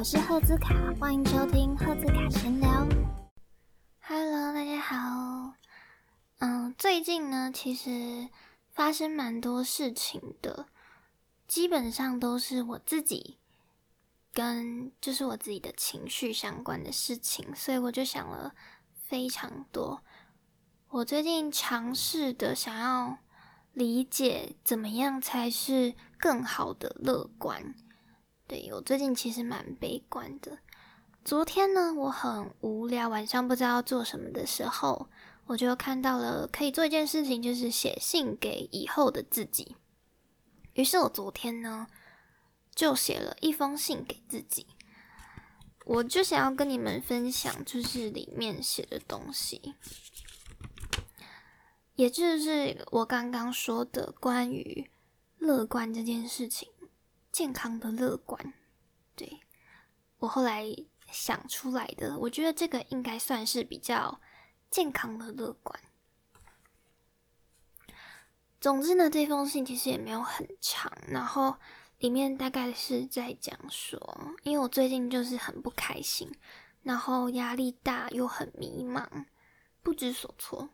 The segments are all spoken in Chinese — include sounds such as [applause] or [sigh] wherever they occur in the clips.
我是赫兹卡，欢迎收听赫兹卡闲聊。Hello，大家好。嗯，最近呢，其实发生蛮多事情的，基本上都是我自己跟就是我自己的情绪相关的事情，所以我就想了非常多。我最近尝试的想要理解怎么样才是更好的乐观。对我最近其实蛮悲观的。昨天呢，我很无聊，晚上不知道做什么的时候，我就看到了可以做一件事情，就是写信给以后的自己。于是我昨天呢，就写了一封信给自己。我就想要跟你们分享，就是里面写的东西。也就是我刚刚说的关于乐观这件事情，健康的乐观，对我后来想出来的，我觉得这个应该算是比较健康的乐观。总之呢，这封信其实也没有很长，然后里面大概是在讲说，因为我最近就是很不开心，然后压力大又很迷茫，不知所措。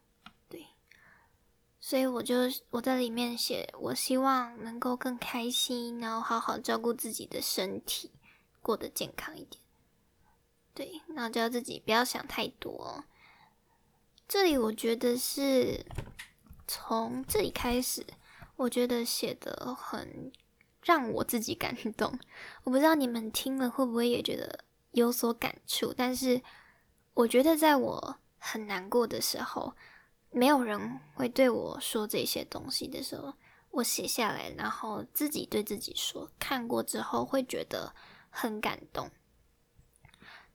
所以我就我在里面写，我希望能够更开心，然后好好照顾自己的身体，过得健康一点。对，然后叫自己不要想太多。这里我觉得是从这里开始，我觉得写的很让我自己感动。我不知道你们听了会不会也觉得有所感触，但是我觉得在我很难过的时候。没有人会对我说这些东西的时候，我写下来，然后自己对自己说，看过之后会觉得很感动。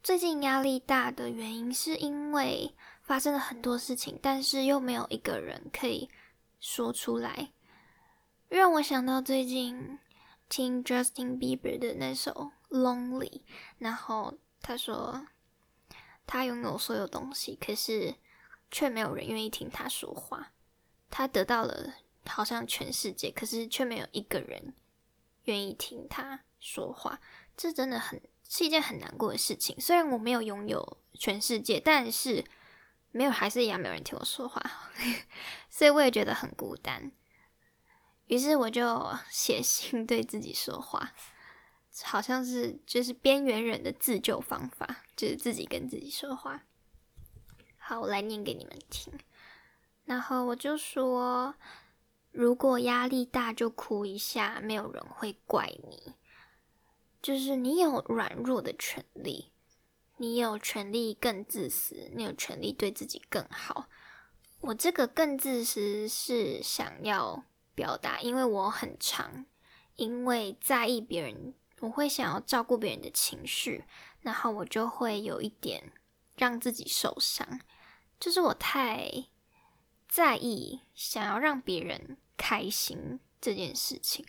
最近压力大的原因是因为发生了很多事情，但是又没有一个人可以说出来，让我想到最近听 Justin Bieber 的那首《Lonely》，然后他说他拥有所有东西，可是。却没有人愿意听他说话，他得到了好像全世界，可是却没有一个人愿意听他说话，这真的很是一件很难过的事情。虽然我没有拥有全世界，但是没有还是一样没有人听我说话，[laughs] 所以我也觉得很孤单。于是我就写信对自己说话，好像是就是边缘人的自救方法，就是自己跟自己说话。好，我来念给你们听。然后我就说，如果压力大就哭一下，没有人会怪你。就是你有软弱的权利，你有权利更自私，你有权利对自己更好。我这个更自私是想要表达，因为我很长，因为在意别人，我会想要照顾别人的情绪，然后我就会有一点让自己受伤。就是我太在意想要让别人开心这件事情，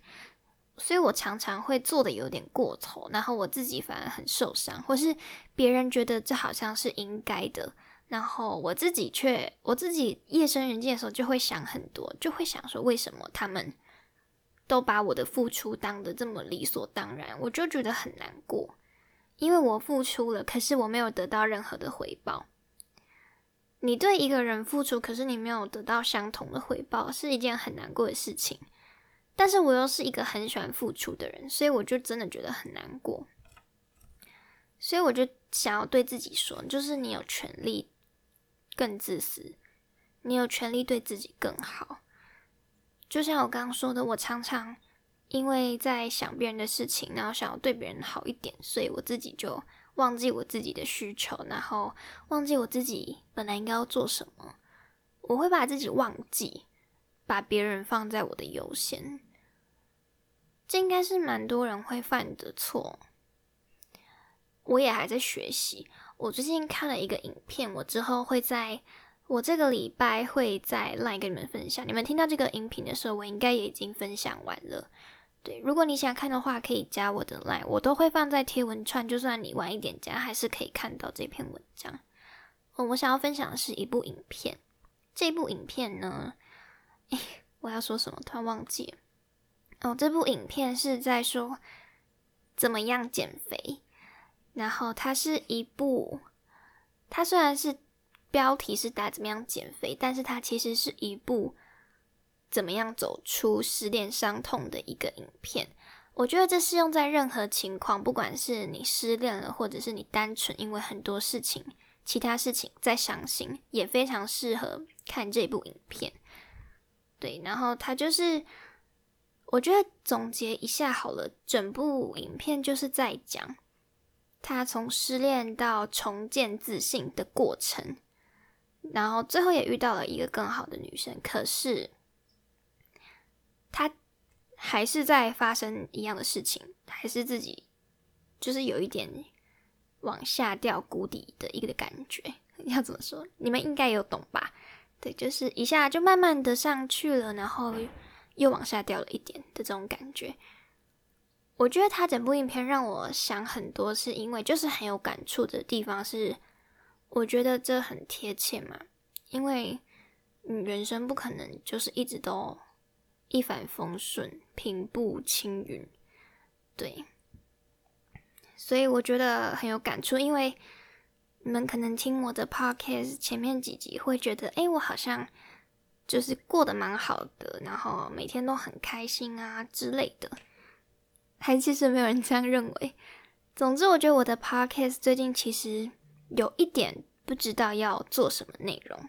所以我常常会做的有点过头，然后我自己反而很受伤，或是别人觉得这好像是应该的，然后我自己却我自己夜深人静的时候就会想很多，就会想说为什么他们都把我的付出当的这么理所当然，我就觉得很难过，因为我付出了，可是我没有得到任何的回报。你对一个人付出，可是你没有得到相同的回报，是一件很难过的事情。但是我又是一个很喜欢付出的人，所以我就真的觉得很难过。所以我就想要对自己说，就是你有权利更自私，你有权利对自己更好。就像我刚刚说的，我常常因为在想别人的事情，然后想要对别人好一点，所以我自己就。忘记我自己的需求，然后忘记我自己本来应该要做什么。我会把自己忘记，把别人放在我的优先。这应该是蛮多人会犯的错。我也还在学习。我最近看了一个影片，我之后会在我这个礼拜会再来跟你们分享。你们听到这个音频的时候，我应该也已经分享完了。对，如果你想看的话，可以加我的 line，我都会放在贴文串，就算你晚一点加，还是可以看到这篇文章。哦，我想要分享的是一部影片，这部影片呢，诶，我要说什么？突然忘记了。哦，这部影片是在说怎么样减肥，然后它是一部，它虽然是标题是打怎么样减肥，但是它其实是一部怎么样走出失恋伤痛的一个影片。我觉得这适用在任何情况，不管是你失恋了，或者是你单纯因为很多事情、其他事情在伤心，也非常适合看这部影片。对，然后它就是，我觉得总结一下好了，整部影片就是在讲他从失恋到重建自信的过程，然后最后也遇到了一个更好的女生，可是他。还是在发生一样的事情，还是自己就是有一点往下掉谷底的一个感觉。[laughs] 要怎么说？你们应该有懂吧？对，就是一下就慢慢的上去了，然后又往下掉了一点的这种感觉。我觉得他整部影片让我想很多，是因为就是很有感触的地方是，我觉得这很贴切嘛，因为你人生不可能就是一直都。一帆风顺，平步青云，对，所以我觉得很有感触。因为你们可能听我的 podcast 前面几集，会觉得，哎，我好像就是过得蛮好的，然后每天都很开心啊之类的。还其实没有人这样认为。总之，我觉得我的 podcast 最近其实有一点不知道要做什么内容，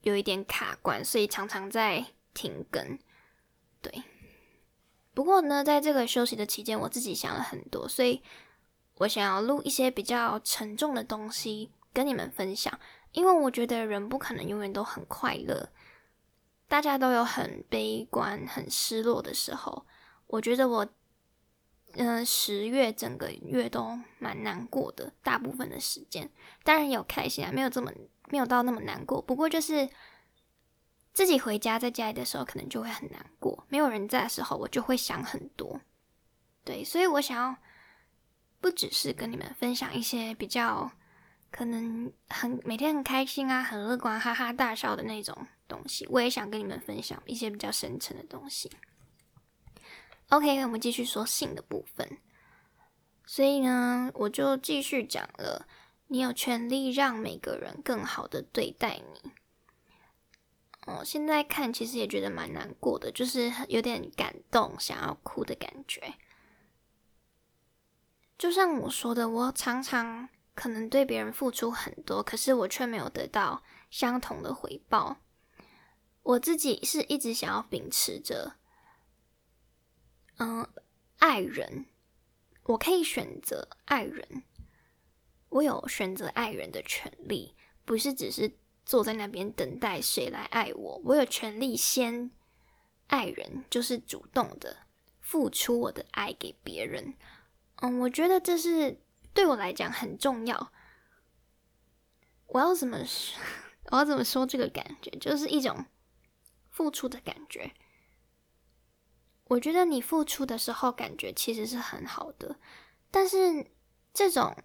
有一点卡关，所以常常在。停更，对。不过呢，在这个休息的期间，我自己想了很多，所以我想要录一些比较沉重的东西跟你们分享。因为我觉得人不可能永远都很快乐，大家都有很悲观、很失落的时候。我觉得我，嗯，十月整个月都蛮难过的，大部分的时间，当然有开心啊，没有这么没有到那么难过。不过就是。自己回家在家里的时候，可能就会很难过。没有人在的时候，我就会想很多。对，所以我想要不只是跟你们分享一些比较可能很每天很开心啊、很乐观、哈哈大笑的那种东西，我也想跟你们分享一些比较深沉的东西。OK，我们继续说性的部分。所以呢，我就继续讲了。你有权利让每个人更好的对待你。哦，现在看其实也觉得蛮难过的，就是有点感动，想要哭的感觉。就像我说的，我常常可能对别人付出很多，可是我却没有得到相同的回报。我自己是一直想要秉持着，嗯，爱人，我可以选择爱人，我有选择爱人的权利，不是只是。坐在那边等待谁来爱我？我有权利先爱人，就是主动的付出我的爱给别人。嗯，我觉得这是对我来讲很重要。我要怎么说？[laughs] 我要怎么说这个感觉？就是一种付出的感觉。我觉得你付出的时候，感觉其实是很好的。但是这种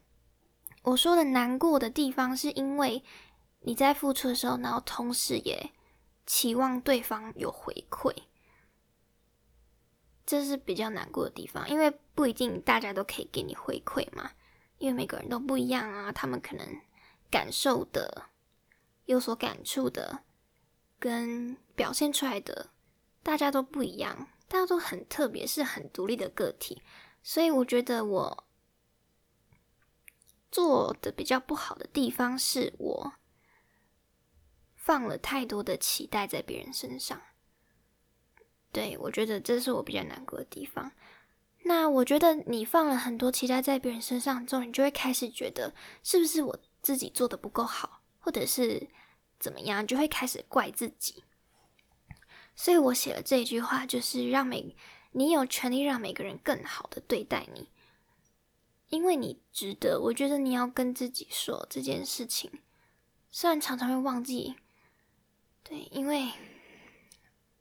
我说的难过的地方，是因为。你在付出的时候，然后同时也期望对方有回馈，这是比较难过的地方，因为不一定大家都可以给你回馈嘛，因为每个人都不一样啊，他们可能感受的、有所感触的，跟表现出来的，大家都不一样，大家都很特别，是很独立的个体，所以我觉得我做的比较不好的地方是我。放了太多的期待在别人身上，对我觉得这是我比较难过的地方。那我觉得你放了很多期待在别人身上之后，你就会开始觉得是不是我自己做的不够好，或者是怎么样，就会开始怪自己。所以我写了这一句话，就是让每你有权利让每个人更好的对待你，因为你值得。我觉得你要跟自己说这件事情，虽然常常会忘记。对，因为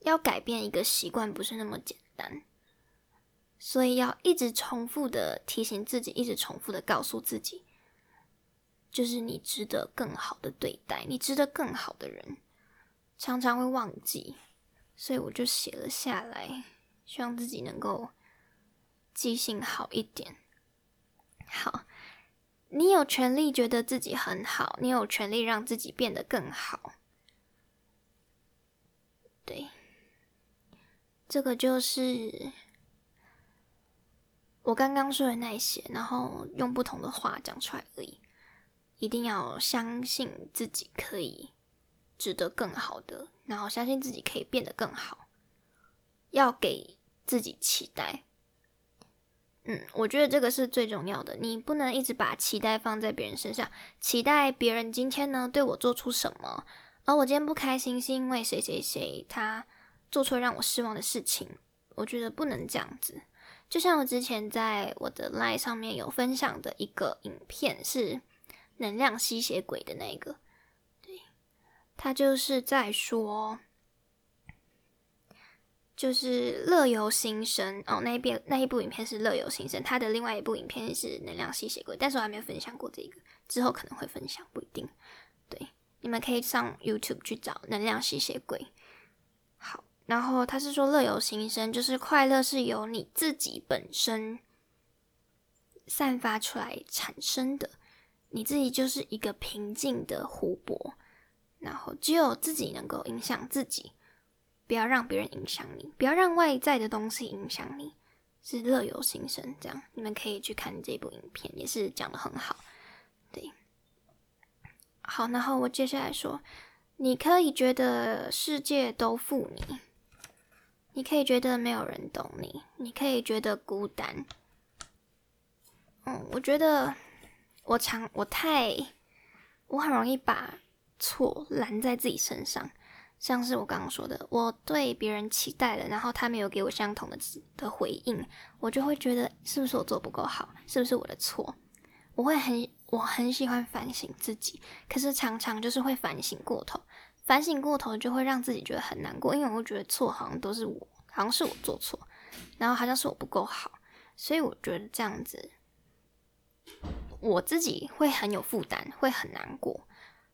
要改变一个习惯不是那么简单，所以要一直重复的提醒自己，一直重复的告诉自己，就是你值得更好的对待，你值得更好的人，常常会忘记，所以我就写了下来，希望自己能够记性好一点。好，你有权利觉得自己很好，你有权利让自己变得更好。这个就是我刚刚说的那些，然后用不同的话讲出来而已。一定要相信自己可以值得更好的，然后相信自己可以变得更好，要给自己期待。嗯，我觉得这个是最重要的。你不能一直把期待放在别人身上，期待别人今天呢对我做出什么，而我今天不开心是因为谁谁谁他做出让我失望的事情。我觉得不能这样子。就像我之前在我的 Line 上面有分享的一个影片是。能量吸血鬼的那个，对，他就是在说，就是乐游新生哦，那一遍那一部影片是乐游新生，他的另外一部影片是能量吸血鬼，但是我还没有分享过这个，之后可能会分享，不一定。对，你们可以上 YouTube 去找能量吸血鬼。然后他是说乐由心生，就是快乐是由你自己本身散发出来产生的。你自己就是一个平静的湖泊，然后只有自己能够影响自己，不要让别人影响你，不要让外在的东西影响你，是乐由心生。这样你们可以去看这部影片，也是讲的很好。对，好，然后我接下来说，你可以觉得世界都负你，你可以觉得没有人懂你，你可以觉得孤单。嗯，我觉得。我常我太我很容易把错揽在自己身上，像是我刚刚说的，我对别人期待了，然后他没有给我相同的的回应，我就会觉得是不是我做不够好，是不是我的错？我会很我很喜欢反省自己，可是常常就是会反省过头，反省过头就会让自己觉得很难过，因为我觉得错好像都是我，好像是我做错，然后好像是我不够好，所以我觉得这样子。我自己会很有负担，会很难过，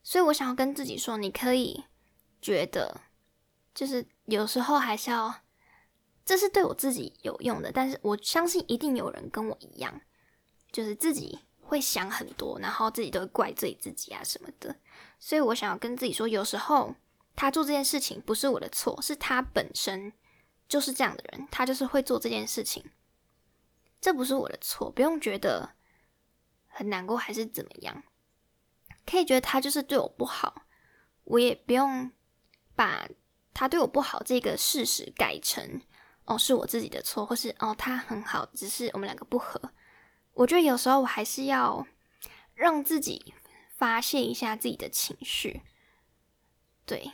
所以我想要跟自己说，你可以觉得，就是有时候还是要，这是对我自己有用的，但是我相信一定有人跟我一样，就是自己会想很多，然后自己都会怪罪自己啊什么的，所以我想要跟自己说，有时候他做这件事情不是我的错，是他本身就是这样的人，他就是会做这件事情，这不是我的错，不用觉得。很难过还是怎么样？可以觉得他就是对我不好，我也不用把他对我不好这个事实改成哦是我自己的错，或是哦他很好，只是我们两个不合。我觉得有时候我还是要让自己发泄一下自己的情绪。对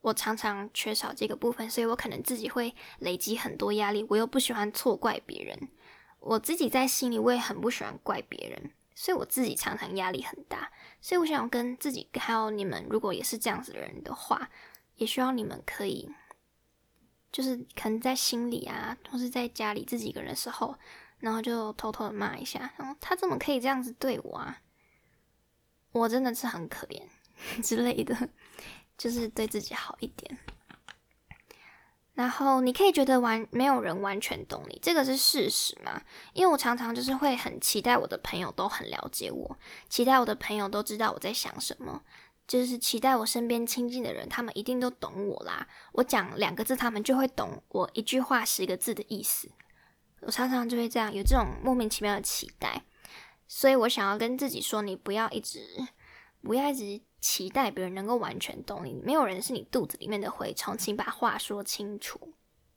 我常常缺少这个部分，所以我可能自己会累积很多压力。我又不喜欢错怪别人，我自己在心里我也很不喜欢怪别人。所以我自己常常压力很大，所以我想跟自己还有你们，如果也是这样子的人的话，也希望你们可以，就是可能在心里啊，或是在家里自己一个人的时候，然后就偷偷的骂一下，然后他怎么可以这样子对我啊？我真的是很可怜 [laughs] 之类的，就是对自己好一点。然后你可以觉得完没有人完全懂你，这个是事实嘛？因为我常常就是会很期待我的朋友都很了解我，期待我的朋友都知道我在想什么，就是期待我身边亲近的人他们一定都懂我啦。我讲两个字，他们就会懂我一句话十个字的意思。我常常就会这样有这种莫名其妙的期待，所以我想要跟自己说，你不要一直，不要一直。期待别人能够完全懂你，没有人是你肚子里面的蛔虫，请把话说清楚，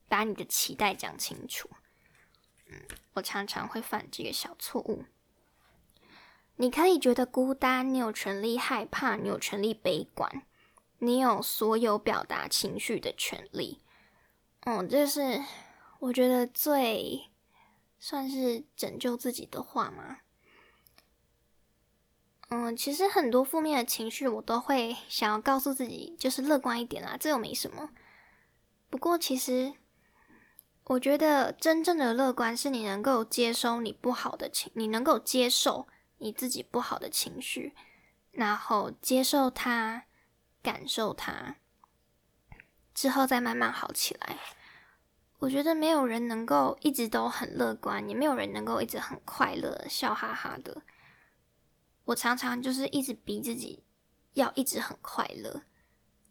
把你的期待讲清楚。嗯，我常常会犯这个小错误。你可以觉得孤单，你有权利害怕，你有权利悲观，你有所有表达情绪的权利。嗯，这是我觉得最算是拯救自己的话吗？嗯，其实很多负面的情绪，我都会想要告诉自己，就是乐观一点啦，这又没什么。不过，其实我觉得真正的乐观是你能够接收你不好的情，你能够接受你自己不好的情绪，然后接受它，感受它，之后再慢慢好起来。我觉得没有人能够一直都很乐观，也没有人能够一直很快乐、笑哈哈的。我常常就是一直逼自己要一直很快乐，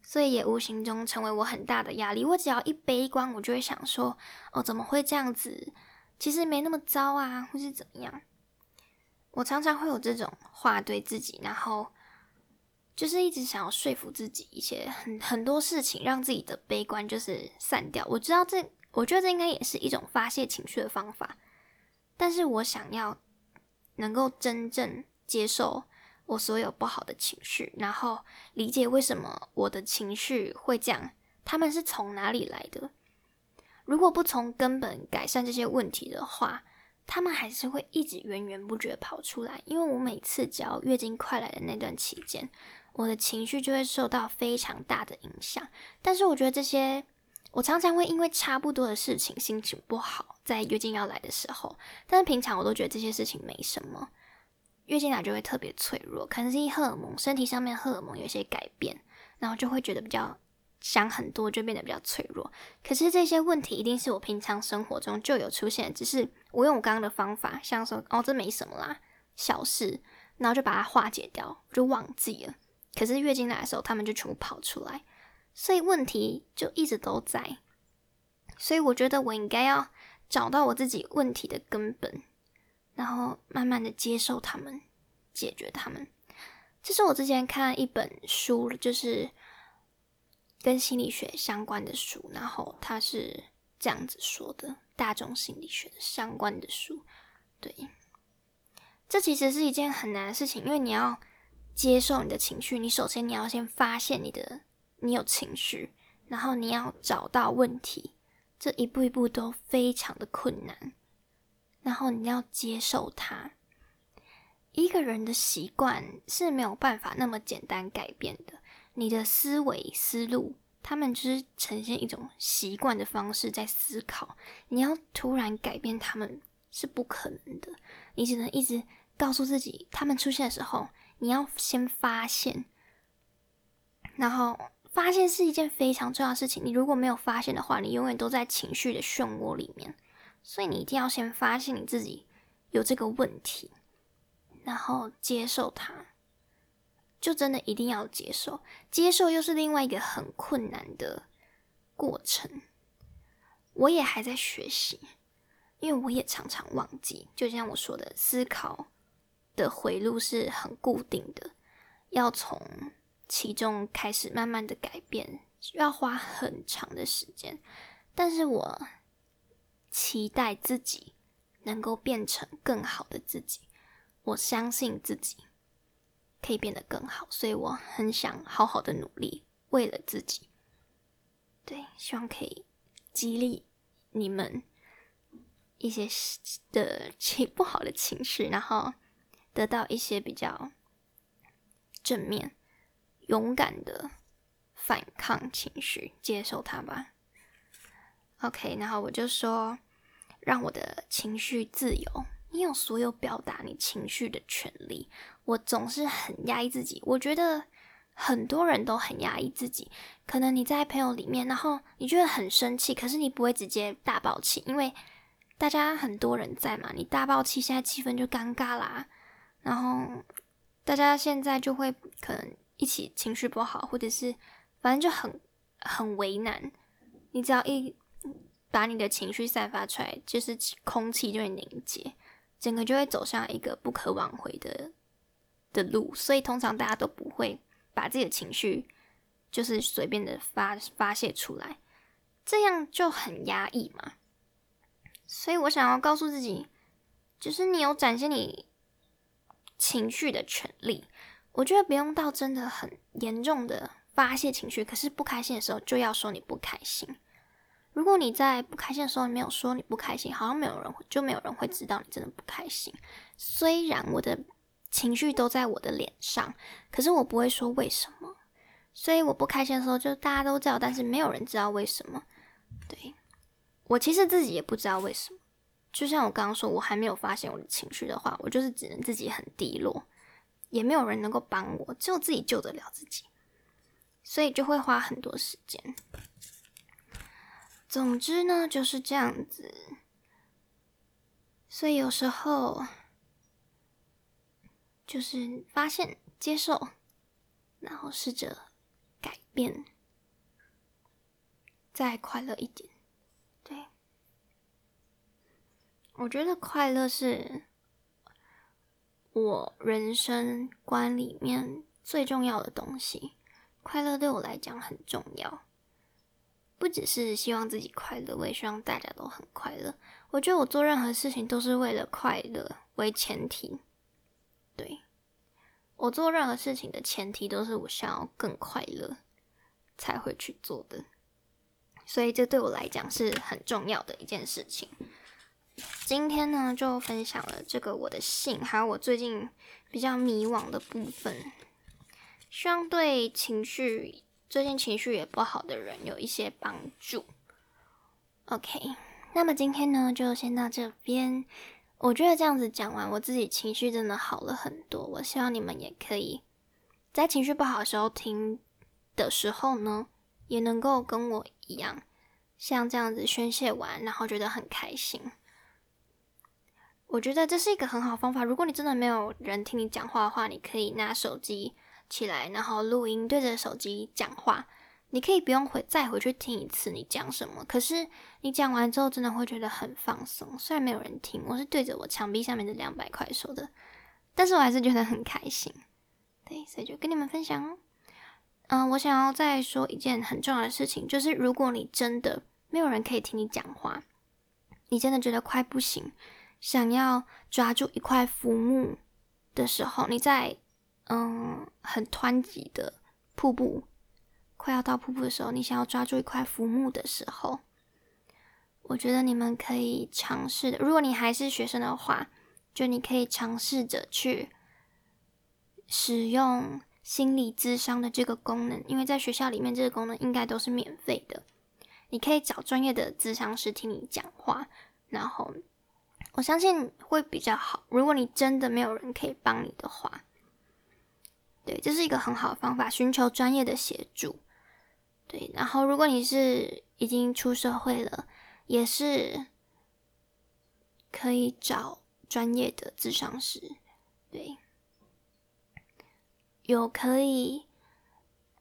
所以也无形中成为我很大的压力。我只要一悲观，我就会想说：“哦，怎么会这样子？其实没那么糟啊，或是怎么样？”我常常会有这种话对自己，然后就是一直想要说服自己一些很很多事情，让自己的悲观就是散掉。我知道这，我觉得这应该也是一种发泄情绪的方法，但是我想要能够真正接受我所有不好的情绪，然后理解为什么我的情绪会这样，他们是从哪里来的？如果不从根本改善这些问题的话，他们还是会一直源源不绝跑出来，因为我每次只要月经快来的那段期间，我的情绪就会受到非常大的影响。但是我觉得这些，我常常会因为差不多的事情心情不好，在月经要来的时候，但是平常我都觉得这些事情没什么。月经来就会特别脆弱，可能是荷尔蒙身体上面荷尔蒙有些改变，然后就会觉得比较。想很多就变得比较脆弱，可是这些问题一定是我平常生活中就有出现，只是我用我刚刚的方法，像说哦这没什么啦，小事，然后就把它化解掉，就忘记了。可是月经来的时候，他们就全部跑出来，所以问题就一直都在。所以我觉得我应该要找到我自己问题的根本，然后慢慢的接受他们，解决他们。这是我之前看一本书，就是。跟心理学相关的书，然后他是这样子说的：大众心理学相关的书，对，这其实是一件很难的事情，因为你要接受你的情绪，你首先你要先发现你的你有情绪，然后你要找到问题，这一步一步都非常的困难，然后你要接受它。一个人的习惯是没有办法那么简单改变的。你的思维思路，他们就是呈现一种习惯的方式在思考。你要突然改变他们是不可能的，你只能一直告诉自己，他们出现的时候，你要先发现，然后发现是一件非常重要的事情。你如果没有发现的话，你永远都在情绪的漩涡里面。所以你一定要先发现你自己有这个问题，然后接受它。就真的一定要接受，接受又是另外一个很困难的过程。我也还在学习，因为我也常常忘记。就像我说的，思考的回路是很固定的，要从其中开始慢慢的改变，要花很长的时间。但是我期待自己能够变成更好的自己，我相信自己。可以变得更好，所以我很想好好的努力，为了自己。对，希望可以激励你们一些的情不好的情绪，然后得到一些比较正面、勇敢的反抗情绪，接受它吧。OK，然后我就说，让我的情绪自由。你有所有表达你情绪的权利。我总是很压抑自己，我觉得很多人都很压抑自己。可能你在朋友里面，然后你觉得很生气，可是你不会直接大爆气，因为大家很多人在嘛。你大爆气，现在气氛就尴尬啦。然后大家现在就会可能一起情绪不好，或者是反正就很很为难。你只要一把你的情绪散发出来，就是空气就会凝结。整个就会走向一个不可挽回的的路，所以通常大家都不会把自己的情绪就是随便的发发泄出来，这样就很压抑嘛。所以我想要告诉自己，就是你有展现你情绪的权利。我觉得不用到真的很严重的发泄情绪，可是不开心的时候就要说你不开心。如果你在不开心的时候没有说你不开心，好像没有人就没有人会知道你真的不开心。虽然我的情绪都在我的脸上，可是我不会说为什么。所以我不开心的时候，就大家都知道，但是没有人知道为什么。对我其实自己也不知道为什么。就像我刚刚说，我还没有发现我的情绪的话，我就是只能自己很低落，也没有人能够帮我，只有自己救得了自己，所以就会花很多时间。总之呢，就是这样子。所以有时候就是发现、接受，然后试着改变，再快乐一点。对，我觉得快乐是我人生观里面最重要的东西。快乐对我来讲很重要。不只是希望自己快乐，我也希望大家都很快乐。我觉得我做任何事情都是为了快乐为前提。对，我做任何事情的前提都是我想要更快乐才会去做的。所以这对我来讲是很重要的一件事情。今天呢，就分享了这个我的信，还有我最近比较迷惘的部分，希望对情绪。最近情绪也不好的人有一些帮助。OK，那么今天呢就先到这边。我觉得这样子讲完，我自己情绪真的好了很多。我希望你们也可以在情绪不好的时候听的时候呢，也能够跟我一样，像这样子宣泄完，然后觉得很开心。我觉得这是一个很好方法。如果你真的没有人听你讲话的话，你可以拿手机。起来，然后录音，对着手机讲话。你可以不用回再回去听一次你讲什么，可是你讲完之后，真的会觉得很放松。虽然没有人听，我是对着我墙壁下面的两百块说的，但是我还是觉得很开心。对，所以就跟你们分享。嗯，我想要再说一件很重要的事情，就是如果你真的没有人可以听你讲话，你真的觉得快不行，想要抓住一块浮木的时候，你在。嗯，很湍急的瀑布，快要到瀑布的时候，你想要抓住一块浮木的时候，我觉得你们可以尝试的。如果你还是学生的话，就你可以尝试着去使用心理智商的这个功能，因为在学校里面这个功能应该都是免费的。你可以找专业的智商师听你讲话，然后我相信会比较好。如果你真的没有人可以帮你的话。对，这是一个很好的方法，寻求专业的协助。对，然后如果你是已经出社会了，也是可以找专业的智商师。对，有可以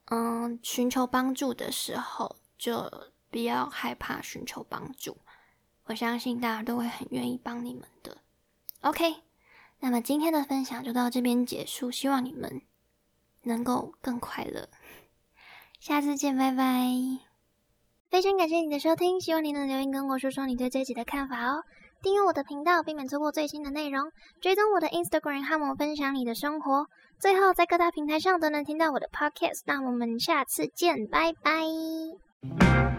嗯寻求帮助的时候，就不要害怕寻求帮助。我相信大家都会很愿意帮你们的。OK，那么今天的分享就到这边结束，希望你们。能够更快乐，下次见，拜拜！非常感谢你的收听，希望你能留言跟我说说你对这集的看法哦。订阅我的频道，避免错过最新的内容；追踪我的 Instagram，和我分享你的生活。最后，在各大平台上都能听到我的 Podcast。那我们下次见，拜拜！